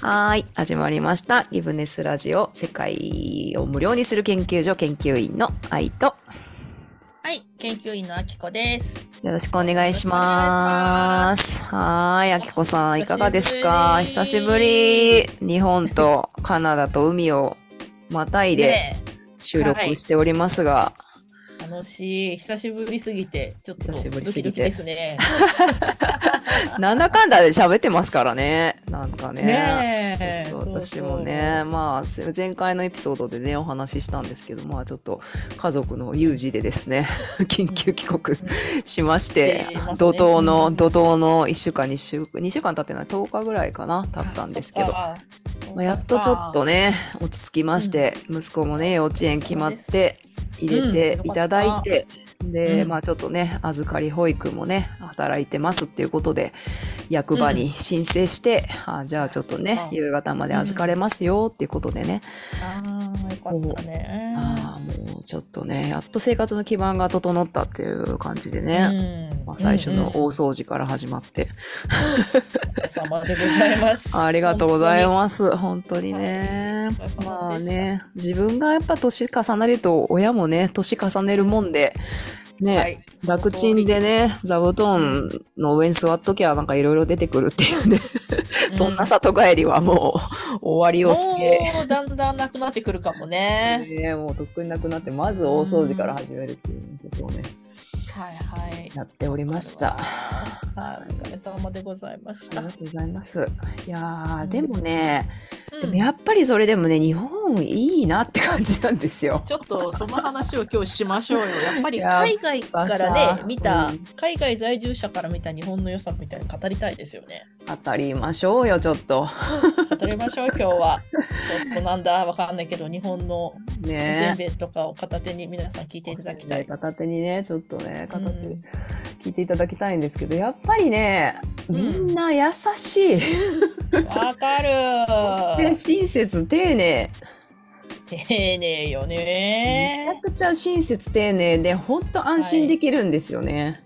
はーい、始まりました。ギブネスラジオ、世界を無料にする研究所研究員の愛と、はい、研究員のあきこです。よろしくお願いします。はーい、あきこさん、いかがですか？久しぶり。り。日本とカナダと海をまたいでね収録しておりますが、え楽しい。久しぶりすぎて、ちょっと久しぶりドキすぎて。ドキですね。なんだかんだで喋ってますからね。なんかね。ねえ。ちょっと私もね、まあ、前回のエピソードでね、お話ししたんですけど、まあ、ちょっと家族の有事でですね、緊急帰国しましてね、怒涛の、うん怒涛の1週間、2週、2週間経ってない、10日ぐらいかな、経ったんですけど、あまあ、やっとちょっとね、落ち着きまして、息子もね、幼稚園決まって、入れていただいて、で、うん。まあちょっとね、預かり保育もね、働いてますっていうことで、役場に申請して、あじゃあちょっとね夕方まで預かれますよっていうことでね、あーよかったね。ああ、もうちょっとね、やっと生活の基盤が整ったっていう感じでね、うんまあ、最初の大掃除から始まって、お疲れ様でございます。ありがとうございす。ます。本当にね。はいまあね、自分がやっぱ年重ねると、親もね、年重ねるもんで、ね、はい楽ちんでね、座布団の上に座っときゃなんかいろいろ出てくるっていうね、そんな里帰りはもう 終わりをつけ、もうだんだんなくなってくるかもね。ね、もうとっくになくなって、まず大掃除から始めるっていうことをね、はいはい。やっておりました。はい、お疲れ様でございましたありが。とうございます。いやでもね、うんでもやっぱりそれでもね、日本いいなって感じなんですよ。ちょっとその話を今日しましょうよ。やっぱり海外からさね、見た、うん海外在住者から見た日本の良さみたいなの語りたいですよね。当たりましょうよ、ちょっと。語りましょう、今日は。ちょっとなんだ、わかんないけど、日本のおせんねべいとかを片手に皆さん聞いていただきたい。片手にね、ちょっとね、片手うん聞いていただきたいんですけど、やっぱりね、みんな優しい。わかるそして親切丁寧。丁寧よめちゃね。くちゃ親切丁寧で、本当安心できるんですよね。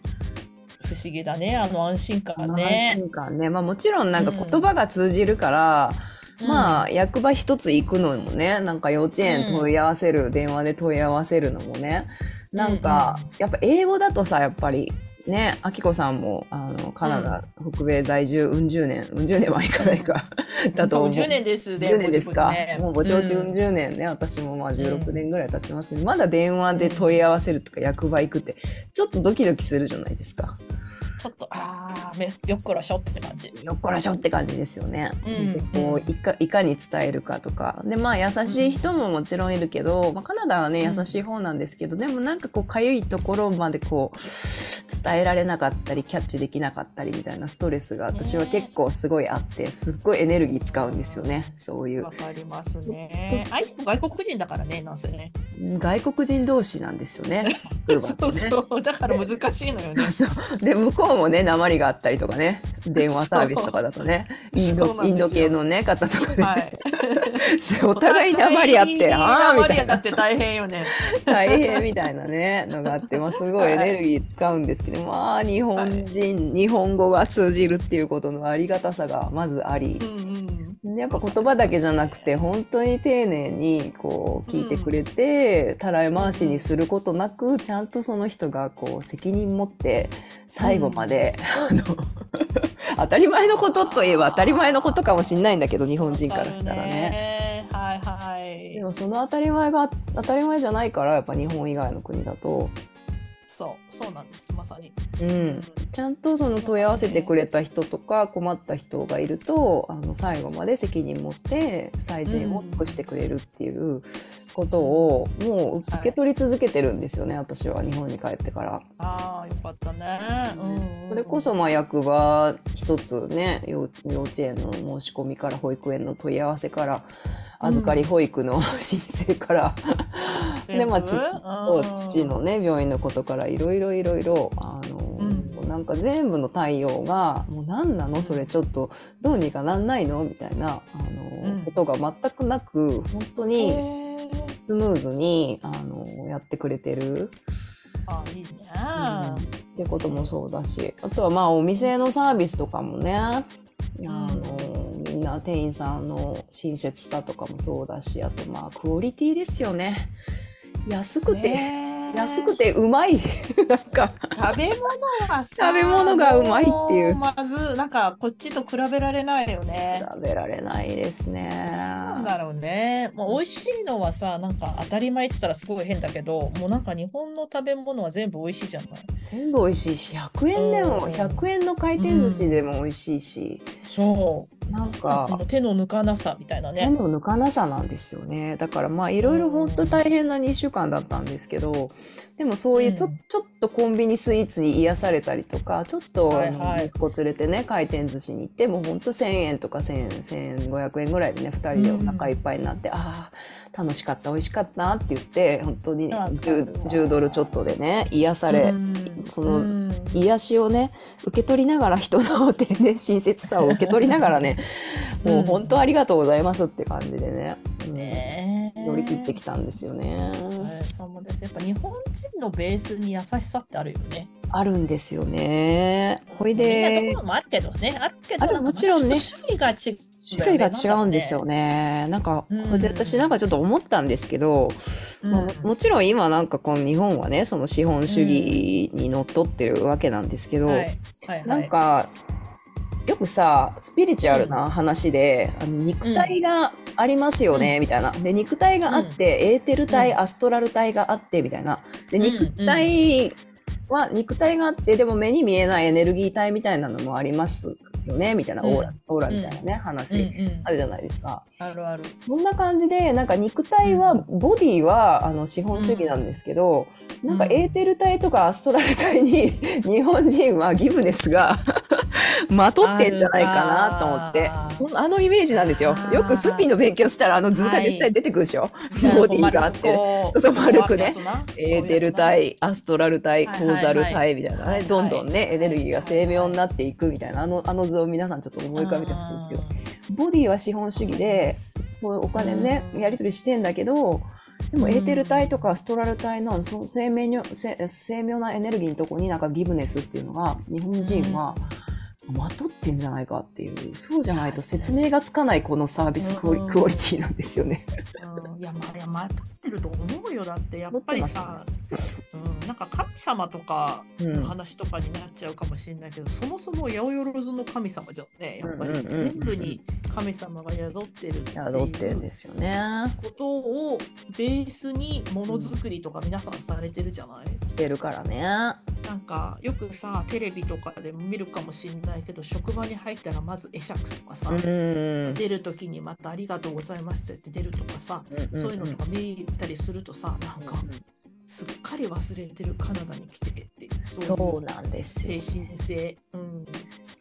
不思議だね、あの安心感ね。心感ね。まあもちろんなんかうん言葉が通じるから、まあ、あ役場一つ行くのもねなんか幼稚園問い合わせる、電話で問い合わせるのもねなんか、うんやっぱ英語だとさやっぱりねあきこさんもあのカナダ、北米在住うん十年うん十年はいかないか だと思う。10年ですね。10年ですか、もうぼちぼちうん十年ね、私もまあ16年ぐらい経ちますけど、まだ電話で問い合わせるとか役場行くってちょっとドキドキするじゃないですかちょっと、ああ、めよっこらしょって感じ。よっこらしょって感じですよね。うんでこういかいかに伝えるかとかでまあ優しい人ももちろんいるけど、まあ、カナダはねうん優しい方なんですけど、でもなんかこうかゆいところまでこう伝えられなかったりキャッチできなかったりみたいなストレスが私は結構すごいあってすっごいエネルギー使うんですよねそういうわかりますね。外国人だからね、なんせね。外国人同士なんですよね。バそうそう、だから難しいのよね。そうそうで向こうもね鉛があったりとかね。電話サービスとかだとね。インドインド系のね方とかね、はい。お互い鉛あってああみたいな。だって大変よね。大変みたいなねのがあって、まあ、すごいエネルギー使うんですけど、まあ日本人、日本語が通じるっていうことのありがたさがまずあり。う、んうん。やっぱ言葉だけじゃなくて本当に丁寧にこう聞いてくれて、たらい回しにすることなくちゃんとその人がこう責任持って最後まで、あの 当たり前のことといえば当たり前のことかもしれないんだけど日本人からしたらね。ね。はいはいで。もその当たり前が当たり前じゃないからやっぱ日本以外の国だと、そう、そうなんです、まさに。うん、ちゃんとその問い合わせてくれた人とか困った人がいるとあの最後まで責任持って最善を尽くしてくれるっていうことをもう受け取り続けてるんですよね、私は日本に帰ってから。ああ、よかったね。うん。それこそまあ役場一つね幼幼稚園の申し込みから保育園の問い合わせから預かり保育の申請から、でまあ父そう父のね病院のことからいろいろいろいろあの、うん。なんか全部の対応がもう何なの？それちょっとどうにかなんないの？みたいなあの、うん。ことが全くなく本当にスムーズにあのやってくれてる。あいいね。ってこともそうだしあとはまあお店のサービスとかもねあのみんな店員さんの親切さとかもそうだしあとまあクオリティですよね安くて、ねえ安くてうまい なんか食べ物がさ食べ物がうまいっていうもまずなんかこっちと比べられないよね。食べられないですねなんだろうね。もう美味しいのはさ、なんか当たり前って言ったらすごい変だけど、もうなんか日本の食べ物は全部美味しいじゃない。全部美味しいし100円でもうん100円の回転寿司でも美味しいし、そう。なんこかの手の抜かなさみたいな手ね。の抜かなさなんですよね。だからまあいろいろ本当大変な2週間だったんですけどでもそういうちょ,、うん。ちょっとコンビニスイーツに癒されたりとかちょっとはいはい。息子連れてね回転寿司に行ってもう本当1,000円とか1,000 1500円ぐらいでね2人でお腹いっぱいになって、ああ楽しかった美味しかったって言って本当にわかる 10, わ10ドルちょっとでね癒され、うん。そのうん。癒しをね受け取りながら人の手ね親切さを受け取りながらね もう本当ありがとうございますって感じでね、うんねえ乗り切ってきたんですよね。はいそうですやっぱ日本人のベースに優しさってあるよね。あるんですよね。ほいでところもあるけどね。あるけどもちろんね種類が違う、種類が違うんですよ。ね。なんかで私なんかちょっと思ったんですけど、ももちろん今なんかこの日本はねその資本主義にのっとってるわけなんですけど、なんかよくさスピリチュアルな話で、あの肉体がありますよね、みたいな。で肉体があって、エーテル体、うん。アストラル体があってみたいな。でうん肉体は肉体があってでも目に見えないエネルギー体みたいなのもありますよねみたいなオーラ、うんオーラみたいなね、話、あるじゃないですか。あるある。そんな感じでなんか肉体は、うボディはあの資本主義なんですけど、ん。なんかエーテル体とかアストラル体に日本人はギブネスがまとってんじゃないかなと思って。そのあのイメージなんですよ。よくスピの勉強したらあの図が絶対出てくるでしょ、ボディがあって。そうそう丸くね。エーテル体アストラル体コはいはいはい。ーザル体みたいなね、はいはいどんどんねエネルギーが精妙になっていくみたいなあのあの図を皆さんちょっと思い浮かべてほしいんですけどボディは資本主義でそういうお金ね、うん。やり取りしてんだけどでもうん。エーテル体とかストラル体のその精妙にせ精妙なエネルギーのとこになんかギブネスっていうのが日本人はまとってんじゃないかっていうそうじゃないと説明がつかないこのサービスクオリ,、ティなんですよね。うんいや、まあ、いや、まとってると思うよ。だって、やっぱりさ、うん、なんか神様とかうんの話とかになっちゃうかもしれないけど、そもそも八百万の神様じゃんね。やっぱり、うんうんうん全部に神様が宿ってるって宿ってんですよね。ことをベースにものづくりとか皆さんされてるじゃない、してるからね。なんかよくさテレビとかでも見るかもしれないけど職場に入ったらまず会釈とかさ、うん出る時にまたありがとうございましたって出るとかさ、そういうのとか見たりするとさなんかすっかり忘れてるカナダに来てってそうなんですよ精。神性、うん、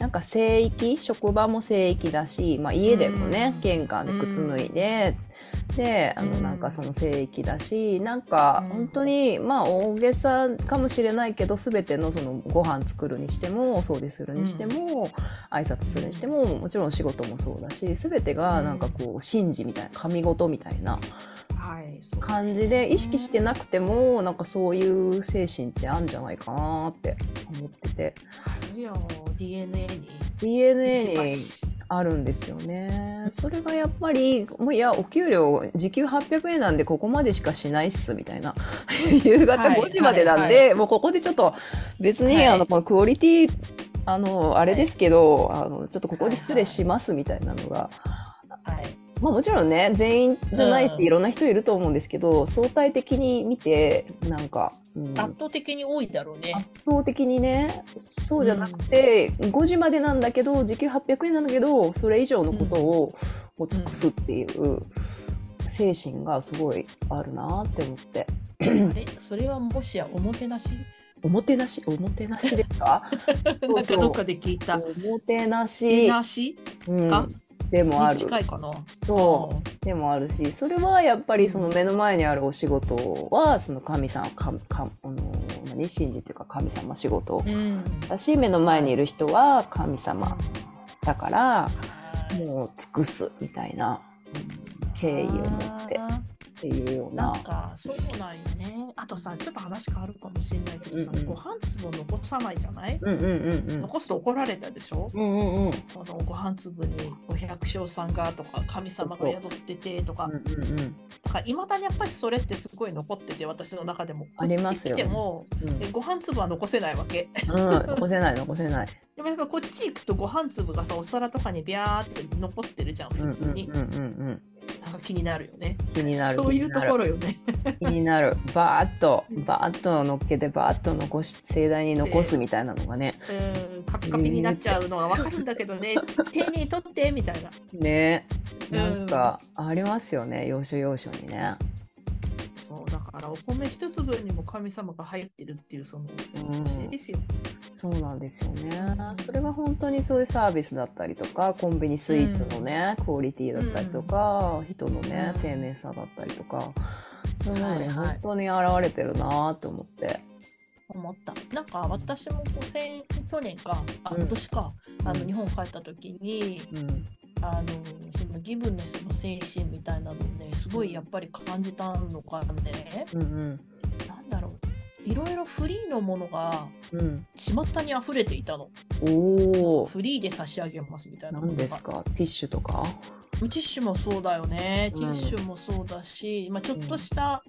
なんか聖域職場も聖域だし、まあ、家でもね、うん。玄関で靴脱いで、であのうん。なんかその聖域だしなんかうん。本当にまあ大げさかもしれないけど全てのそのご飯作るにしてもお掃除するにしても、挨拶するにしてももちろん仕事もそうだし全てがなんかこう神事みたいな神事みたいな感じで意識してなくてもなんかそういう精神ってあるんじゃないかなって思ってて。DNA に。DNA にあるんですよね。それがやっぱりもういやお給料時給800円なんでここまでしかしないっすみたいな。夕方はい5時までなんで、はいもうここでちょっと別に、はい。あのこのクオリティあのあれですけど、あのちょっとここで失礼しますみたいなのが、はいまあもちろんね全員じゃないし、うん。いろんな人いると思うんですけど相対的に見てなんか、うん。圧倒的に多いだろうね。圧倒的にねそうじゃなくて、5時までなんだけど時給800円なんだけどそれ以上のことを,、を尽くすっていう精神がすごいあるなって思って。あれそれはもしやおもてなし？おもてなし？おもてなしですか？なんかどっかで聞いた。おもてなおし、なし？うん。か、でもある。に近いかな。そう。でもあるしそれはやっぱりその目の前にあるお仕事はその神さんかかあの何信じっていうか神様仕事。うん。だし目の前にいる人は神様だからもう尽くすみたいな敬意を持って。あっていうような。なんかそうなんよね。あとさ、ちょっと話変わるかもしれないけどさ、うんうんご飯粒を残さないじゃない、うんうんうんうん。残すと怒られたでしょ、うんうんうん。このご飯粒にお百姓さんがとか神様が宿っててとかうんうんうん。だからいまだにやっぱりそれってすごい残ってて私の中でもありますよ来てもうんえご飯粒は残せないわけうん、残せない残せない。でもやっぱこっち行くとご飯粒がさお皿とかにビャーって残ってるじゃん普通に、うんうんうん。なんか 気になるよね気になる。そういうところよね気になる。バーッと、バーッと乗っけて、バーッと残し、盛大に残すみたいなのがね。うんカピカピになっちゃうのはわかるんだけどね丁寧に取ってみたいなね。うんなんか、ありますよね。要所要所にね。からお米一粒にも神様が入ってるっていうそのうん教えですよ、そうなんですよね。それが本当にそういうサービスだったりとか、コンビニスイーツのね、クオリティだったりとか、人のね、うん。丁寧さだったりとか、そういうものにはいはい。本当に現れてるなと思って。思った。なんか私も去年かあうん。今年か、あうん。の日本帰った時にうん。あのそのギブネスの精神みたいなのをねすごいやっぱり感じたのかね、うんうん。なんだろういろいろフリーのものがうん。巷に溢れていたのおお。フリーで差し上げますみたいなものが何ですか？ティッシュとか？ティッシュもそうだよね。うんティッシュもそうだし、まあ、ちょっとした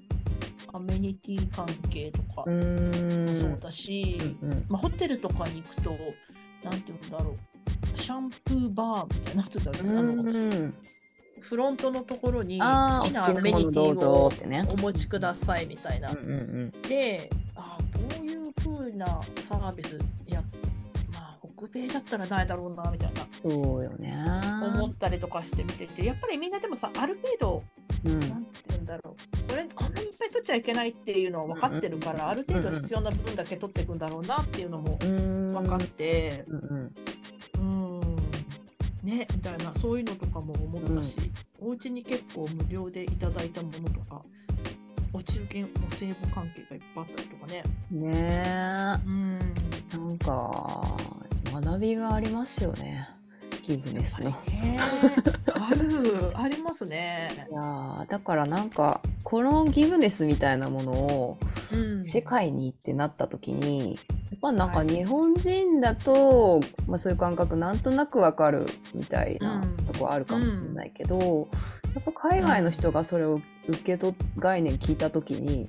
アメニティ関係とか。もそうだし、うんうんまあ、ホテルとかに行くと、なんていうんだろう、シャンプーバーみたいな、なんていうんだろう、あのうんフロントのところに好きなアメニティを。お持ちくださいみたいな。うん。うんうん。で、あーこういう風なサービス、いや、まあ、北米だったらないだろうな、みたいな。そうよね。思ったりとかして見ててやっぱりみんなでもさある程度うん。なんて言うんだろう。これこんなにいっぱい取っちゃいけないっていうのは分かってるから、ある程度必要な分だけ取っていくんだろうなっていうのもうん。分かって。うんうんうんねみたいなそういうのとかも思ったし、お家に結構無料でいただいたものとかお中元お歳暮関係がいっぱいあったりとかね。ねうん。えなんか学びがありますよねギブネスの。ねあるありますね。いやーだからなんかこのギブネスみたいなものをうん。世界にってなった時にやっぱなんかはい。日本人だと、まあ、そういう感覚なんとなくわかるみたいなうん。とこあるかもしれないけど、やっぱ海外の人がそれを受け取っ概念聞いた時に、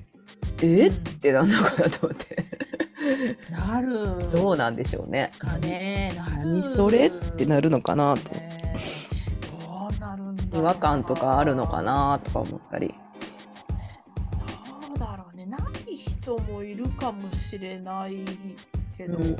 えうん。ってなんのかなと思ってなる。どうなんでしょうね。かね何それってなるのかなとねどうなるんだ違和感とかあるのかなとか思ったり。どうだろうね。ない人もいるかもしれないけど、うん。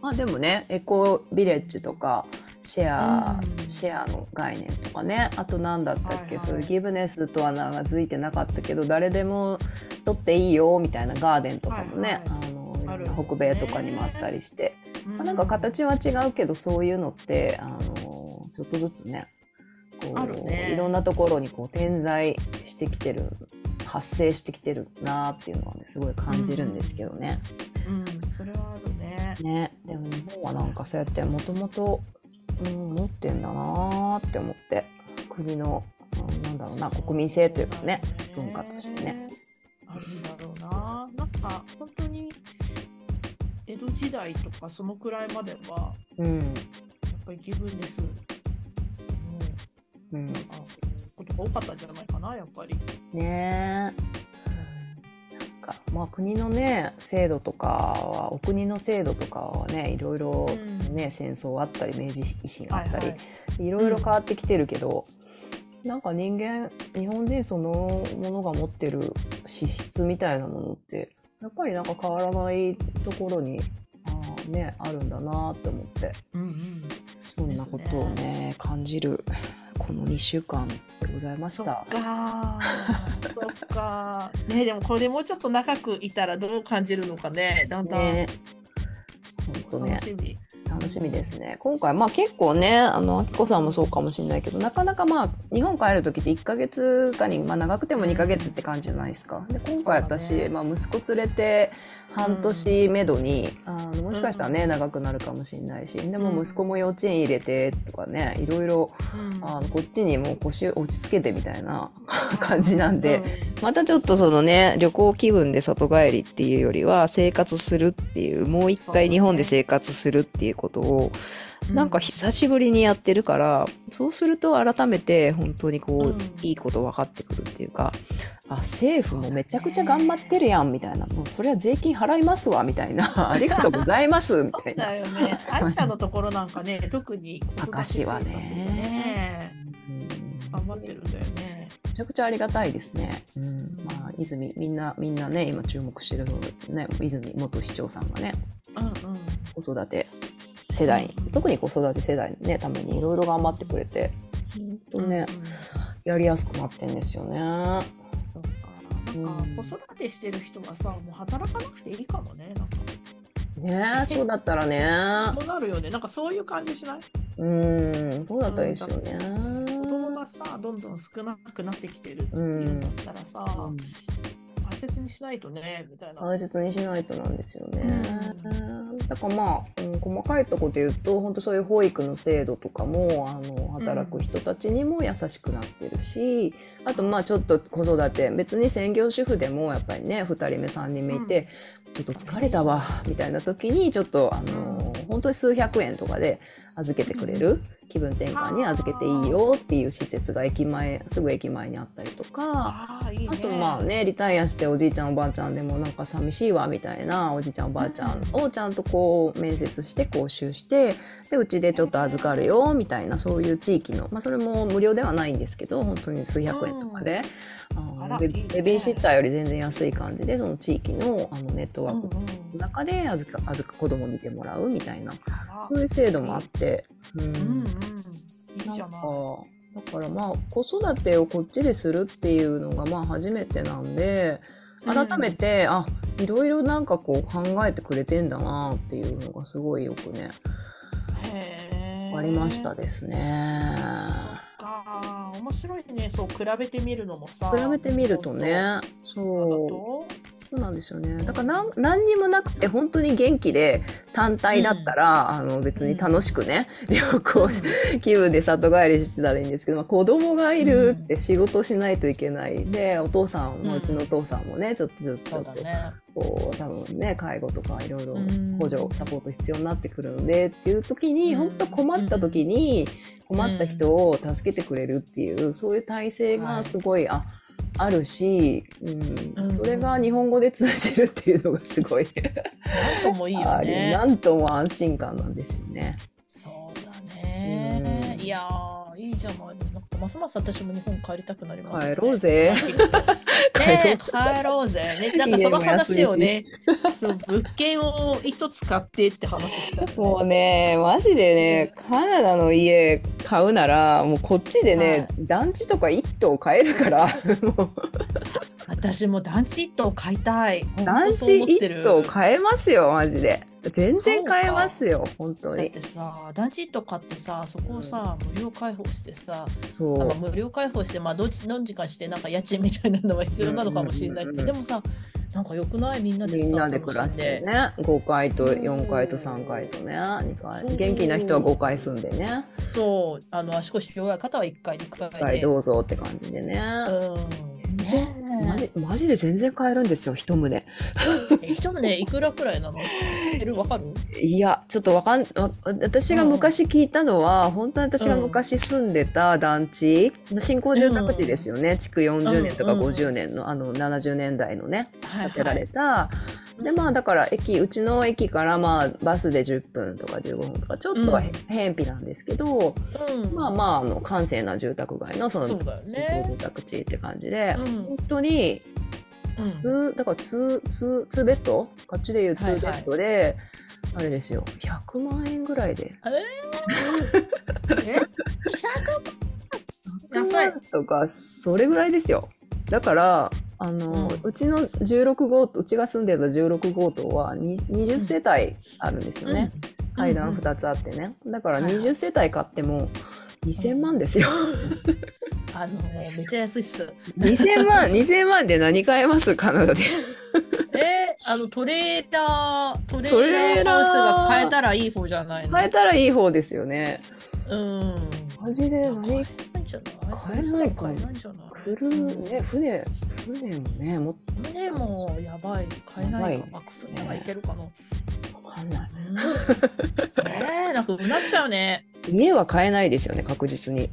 まあでもねエコビレッジとかシェア、うん。シェアの概念とかね。あと何だったっけ、はいはい。そういうギブネスとは名が付いてなかったけど誰でも取っていいよみたいなガーデンとかもね、はいはい。あのある北米とかにもあったりして、うまあ、なんか形は違うけどそういうのってあのちょっとずつねこあるね。いろんなところにこう点在してきてる発生してきてるなっていうのはねすごい感じるんですけどね。うん。それはあるね。ね。でも日本はなんかそうやってもともと持ってんだなーって思って。国のうんなんだろうな国民性というかね文化としてね。あるんだろうな。なんか本当に江戸時代とかそのくらいまではうん。やっぱりギブネスのうん、なんかことが多かったんじゃないかなやっぱり。ねえかまあ国のね制度とかはお国の制度とかはねいろいろね、戦争あったり明治維新あったり、はいい。ろいろ変わってきてるけど、なんか人間日本人そのものが持ってる資質みたいなものってやっぱりなんか変わらないところにあー、ね、あるんだなって思って。うんうん。そんなことをね感じるこの2週間でございまし。そったかーそっかーねでもこれでもうちょっと長くいたらどう感じるのかねだんだんね本当ね楽しみ。楽しみですね。今回、まあ結構ね、あの、あきこさんもそうかもしれないけど、なかなかまあ、日本帰る時って1ヶ月かに、まあ長くても2ヶ月って感じじゃないですか。で、今回私、まあ息子連れて、半年めどに、あのもしかしたらね、長くなるかもしれないしでも息子も幼稚園入れてとかねいろいろあのこっちにもう腰落ち着けてみたいな 感じなんで、またちょっとそのね旅行気分で里帰りっていうよりは生活するっていうもう一回日本で生活するっていうことをなんか久しぶりにやってるからそうすると改めて本当にこう、うんいいこと分かってくるっていうかあ政府もめちゃくちゃ頑張ってるやんみたいなもうそれは税金払いますわみたいな ありがとうございますみたいな。だよね。歯医者のところなんかね、特に明石はねねうん頑張ってるんだよね。めちゃくちゃありがたいですね。うん、まあ、泉、みんな、みんなね、今注目してるのね、泉元市長さんがね、うんうん。子育て世代に、特に子育て世代のね、ためにいろいろ頑張ってくれて、ほんとねうんうんやりやすくなってんですよね。そうかなんか子育てしてる人はさ、もう働かなくていいかもね。なんかねえ、そうだったらね。そうなるよね。なんかそういう感じしない？うん、そうだったらいいですよね。子供がさ、どんどん少なくなってきてるっていうんだったらさ、うん大切にしないとね、みたいな。大切にしないとなんですよね。だからまあ、うん、細かいところで言うと本当そういう保育の制度とかもあの働く人たちにも優しくなってるし、あとまあちょっと子育て別に専業主婦でもやっぱりね2人目3人目いて、ちょっと疲れたわみたいな時にちょっとあの本当に数百円とかで預けてくれる？気分転換に預けていいよっていう施設が駅前すぐ駅前にあったりとか。あね。あとまあねリタイアしておじいちゃんおばあちゃんでもなんか寂しいわみたいなおじいちゃんおばあちゃんをちゃんとこう面接して講習してでうちでちょっと預かるよみたいなそういう地域のまあそれも無料ではないんですけど本当に数百円とかで、あのベビーシッターより全然安い感じでその地域のあのネットワークのうんうん中で預か預か子供見てもらうみたいなそういう制度もあって。うんうんうん。いいじゃない。だからまあ子育てをこっちでするっていうのがまあ初めてなんで改めて、あいろいろなんかこう考えてくれてんだなっていうのがすごいよくねありましたですね。か。面白いね。そう比べてみるのもさ。比べてみるとね。そうそうなんですよね。だから何にもなくて本当に元気で単体だったら、あの別に楽しくね旅行気分で里帰りしてたらいいんですけど、まあ、子供がいるって仕事しないといけない。でお父さんも、うんうちのお父さんもねちょっとちょっとそうだね。こう多分ね介護とかいろいろうん。補助サポート必要になってくるのでっていう時に、うん。本当困った時に困った人を助けてくれるっていうそういう体制がすごい、ああるし、うんうん。それが日本語で通じるっていうのがすごい。なんともいいよね。なんとも安心感なんですよね。そうだね。うん。いやーいいじゃないですか。ますます私も日本帰りたくなりますね。帰ろうぜ。ね 帰ろうぜ。ね、なんかその話をね、そう物件を一つ買ってって話したよね、もうね、マジでね、カナダの家買うなら、もうこっちでね、団地とか一棟買えるから、私も団地一棟買いたい。団地一棟買えますよ、マジで。全然買えますよ、本当にだって。さ、団地一棟買ってさ、そこをさ、無料開放してさ、そうまあ、。無料開放して、まあ、どっち、どっちかして、なんか家賃みたいなのは必要なのかもしれないけど、うんうんうんでもさ、なんか良くない？みんなでさ、みんなで暮らしてね、5階と4階と3階とね、2階。元気な人は5階住んでね、そう、あの足腰弱い方は1階、2階1で。階どうぞって感じでね。うん、全然ねマジマジで全然買えるんですよ、一棟。え一棟ね、いくらくらいなの？知知ってる？わかる？いや、ちょっとわかん、わ私が昔聞いたのは、本当に私が昔住んでた団地、新興住宅地ですよね、築40年とかうんうん50年の、あの、70年代のね、はい建てられた。で、まあ、だから駅、うちの駅から、まあ、バスで10分とか15分とか、ちょっとはへ、辺鄙なんですけど、うん、まあまあ、あの、閑静な住宅街の、その、そ住宅地って感じで、うん。本当に、うん。ツーだからツーツーツーベッド？こっちでいう two bed で、あれですよ。100万円ぐらいで。え100安い万とかそれぐらいですよだからあの、ううんちの16号うちが住んでた16号棟はに20世帯あるんですよね、階段2つあってね。だからはいはい。20世帯買っても2000万ですよ。あのめっちゃ安いっす。2000万 2000万で何買えます？カナダで。えー、あのトレーラートレーラーハウスが買えたらいい方じゃないの？変えたらいい方ですよね。うん。マジで何？じゃない買えないかも買えないんじゃない？ね船船もねもっ胸もやばい。買えないかな、まあ、いけるかな。とわかんない。ね。えなんかうなっちゃうね。家は買えないですよね確実に。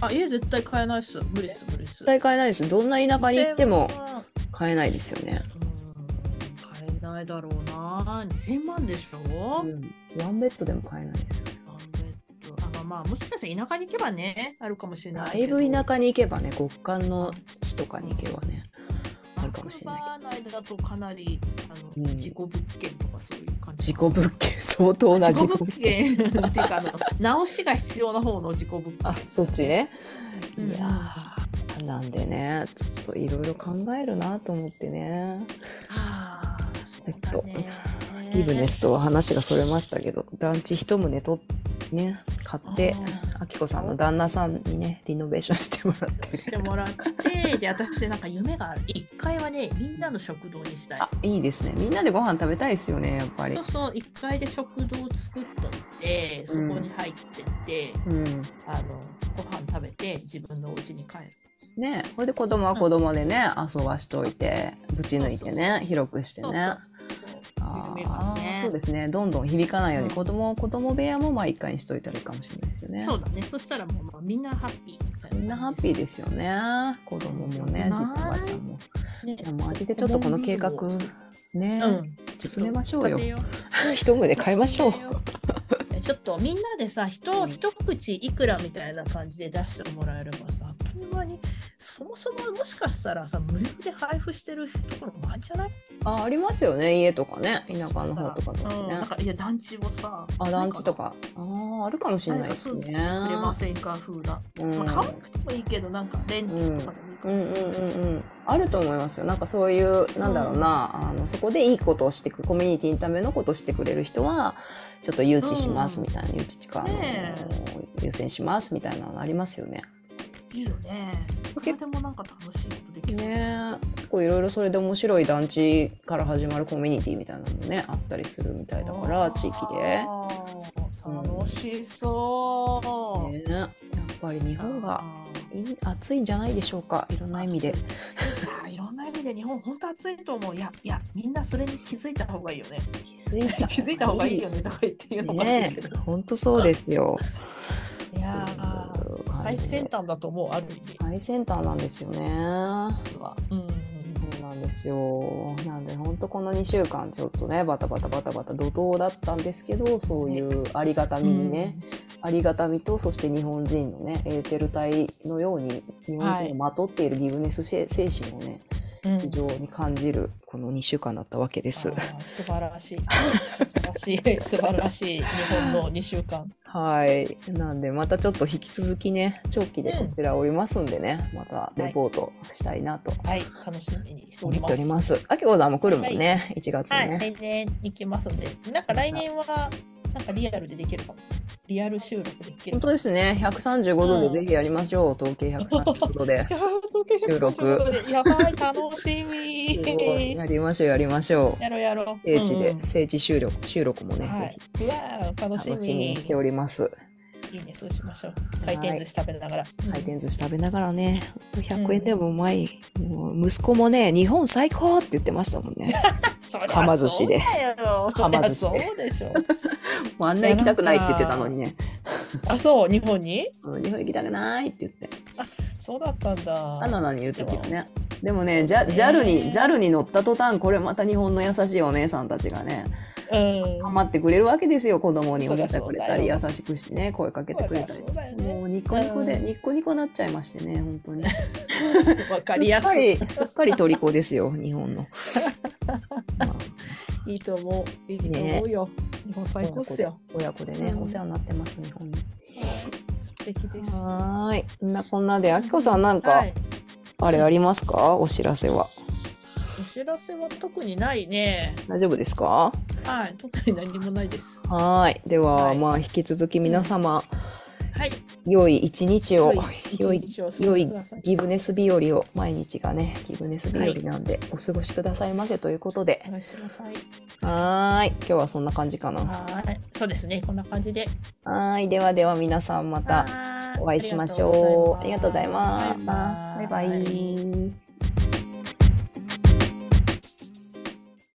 あ家絶対買えないっす。無理っす無理っす。絶対買えないです。どんな田舎に行っても2000万。買えないですよね。うん買えないだろうな。2000万でしょ、うん、ワンベッドでも買えないですよ。まあまあもしかしたら田舎に行けばねあるかもしれないだいぶ田舎舎に行けばね極寒の地とかに行けばねあるかもしれないだとかなりあの、うん。事故物件とかそういう感じ。事故物件 相当な事故物件。っていうかあの直しが必要な方の事故物件。あ そっちね。うんいやーなんでねちょっといろいろ考えるなと思ってね。ああそうだね。リブネスとは話がそれましたけど団地一棟とね買ってあきこさんの旦那さんにねリノベーションしてもらって。してもらってで私なんか夢がある。1階はねみんなの食堂にしたい。あいいですね。みんなでご飯食べたいですよねやっぱり。そうそう1階で食堂を作っといてそこに入ってって、うん。あのご飯食べて自分のお家に帰る。ねこれで子供は子供でね、遊ばしといてぶち抜いてね広くしてね。そうそうあ夢がーねそうですね。どんどん響かないようにうん。子供、子供部屋もまあ一回にしといたらいいかもしれないですよね。そうだね。そしたらもう、まあ、みんなハッピーみたいな。みんなハッピーですよね。子供もねなじいちゃんばあちゃんも。ね。いやマジでちょっとこの計画ね、うん。進めましょうよ。一棟で買いましょう。う ちょっとみんなでさ人うん一口いくらみたいな感じで出してもらえればさあっという間にそもそももしかしたらさ無料で配布してるところもあるんじゃない？あありますよね。家とかね。田舎の方とかだとうん、ねなんかいや団地をさあ団地とかあああるかもしれないですね。くれませんか？風な、うん。まあ、買わなくてもいいけどなんかレンタとかでもいいかうんうんもしれない、うんうんあると思いますよ。なんかそういうなんだろうな、あのそこでいいことをしてくコミュニティのためのことをしてくれる人はちょっと誘致しますみたいな、誘致地下の、ね優先しますみたいなのありますよね。いいよね。いくらでもなんか楽しいことできそう、ね結構いろいろそれで面白い団地から始まるコミュニティみたいなのもねあったりするみたいだから地域で。楽しそう、ね、やっぱり日本が暑いんじゃないでしょうか。いろんな意味で。いろんな意味で日本本当暑いと思う。いやいやみんなそれに気づいた方がいいよね。気づいた気づいた方がいいよねとか言って言うのもね本当そうですよ。いやー最先端だと思うある意味。最先端なんですよね。は。うん。そうなんですよ。なんで本当この2週間ちょっとねバタバタバタバタ怒涛だったんですけどそういうありがたみにね、ありがたみとそして日本人のねエーテル体のように日本人をまとっているギブネス精精神をね、うん非常に感じるこの2週間だったわけです。あ。ー素晴らしい。素晴らしい。素晴らしい。日本の2週間。はい。なんで、またちょっと引き続きね、長期でこちらおりますんでね、またレポートしたいなと。はい。楽しみにしております。おります。あきこさんも来るもんね、1月はい。来年行きますんで、なんか来年は、なんかリアルでできるかも。リアル収録できる本当ですね、135度でぜひやりましょう、統計135度で。収録やばい、楽しみ。やりましょう、やりましょう。やろうやろう。聖地で、うん聖地収録収録もね、はいぜひうわー楽しみ楽しみにしております。いいね、そうしましょう。回転寿司食べながら。回転寿司食べながらね、ほんと100円でもうまい。もう息子もね、日本最高って言ってましたもんね。はま寿司ではま寿司でそうでしょ。もうあんな行きたくないって言ってたのにね。あ、そう、日本に？うん日本行きたくないって言って。そうだったんだ。カナダにいる時はね。でもね、ジャ JAL に、JAL に乗った途端、これまた日本の優しいお姉さんたちがね、うん。構ってくれるわけですよ、子供におもちゃくれたり、優しくしてね、声かけてくれたり。ねもうニコニコで、うんニッコニコなっちゃいましてね、本当に。わかりやすすっかい。り、すっかり虜ですよ、日本の。まあいいと思う。いいと思うよ。日本最高っすよ。親子でね、うんお世話になってます、日本に。素敵です。はーい。こんなこんなで、あきこさんなんか、はい。あれありますか？お知らせは。お知らせは特にないね。大丈夫ですか？はい。特に何もないです。はーい。では、はいまあ、引き続き皆様、はい。良い一日を、良い 良い。ギブネス日和を毎日がねギブネス日和なんで、お過ごしくださいませということでお願いい。はーい今日はそんな感じかなははい。そうですね。こんな感じで。ーいではでは皆さんまたお会いしましょうありがとうございますバイバイ